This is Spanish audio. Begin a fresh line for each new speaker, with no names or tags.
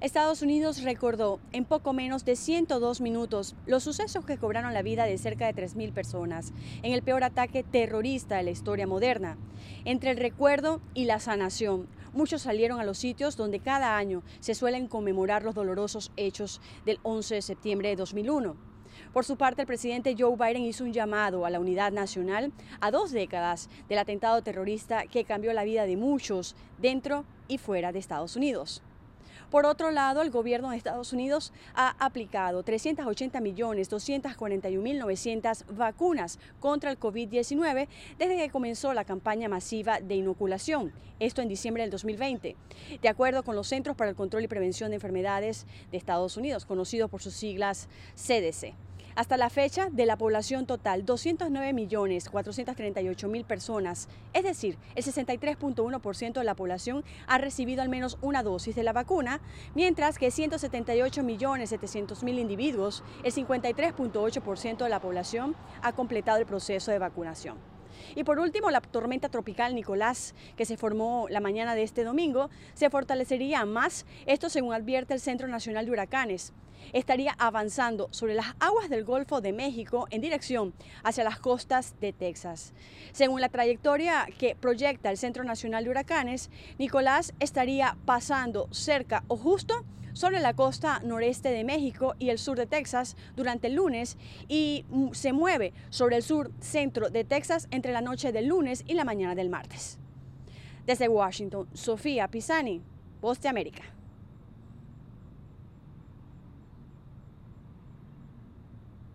Estados Unidos recordó en poco menos de 102 minutos los sucesos que cobraron la vida de cerca de 3.000 personas en el peor ataque terrorista de la historia moderna. Entre el recuerdo y la sanación, muchos salieron a los sitios donde cada año se suelen conmemorar los dolorosos hechos del 11 de septiembre de 2001. Por su parte, el presidente Joe Biden hizo un llamado a la unidad nacional a dos décadas del atentado terrorista que cambió la vida de muchos dentro y fuera de Estados Unidos. Por otro lado, el gobierno de Estados Unidos ha aplicado 380 millones 241 mil 900 vacunas contra el COVID-19 desde que comenzó la campaña masiva de inoculación, esto en diciembre del 2020, de acuerdo con los Centros para el Control y Prevención de Enfermedades de Estados Unidos, conocidos por sus siglas CDC. Hasta la fecha, de la población total, 209.438.000 personas, es decir, el 63.1% de la población ha recibido al menos una dosis de la vacuna, mientras que 178.700.000 individuos, el 53.8% de la población, ha completado el proceso de vacunación. Y por último, la tormenta tropical Nicolás, que se formó la mañana de este domingo, se fortalecería más, esto según advierte el Centro Nacional de Huracanes. Estaría avanzando sobre las aguas del Golfo de México en dirección hacia las costas de Texas. Según la trayectoria que proyecta el Centro Nacional de Huracanes, Nicolás estaría pasando cerca o justo sobre la costa noreste de México y el sur de Texas durante el lunes y se mueve sobre el sur centro de Texas entre la noche del lunes y la mañana del martes. Desde Washington, Sofía Pisani, Voz de América.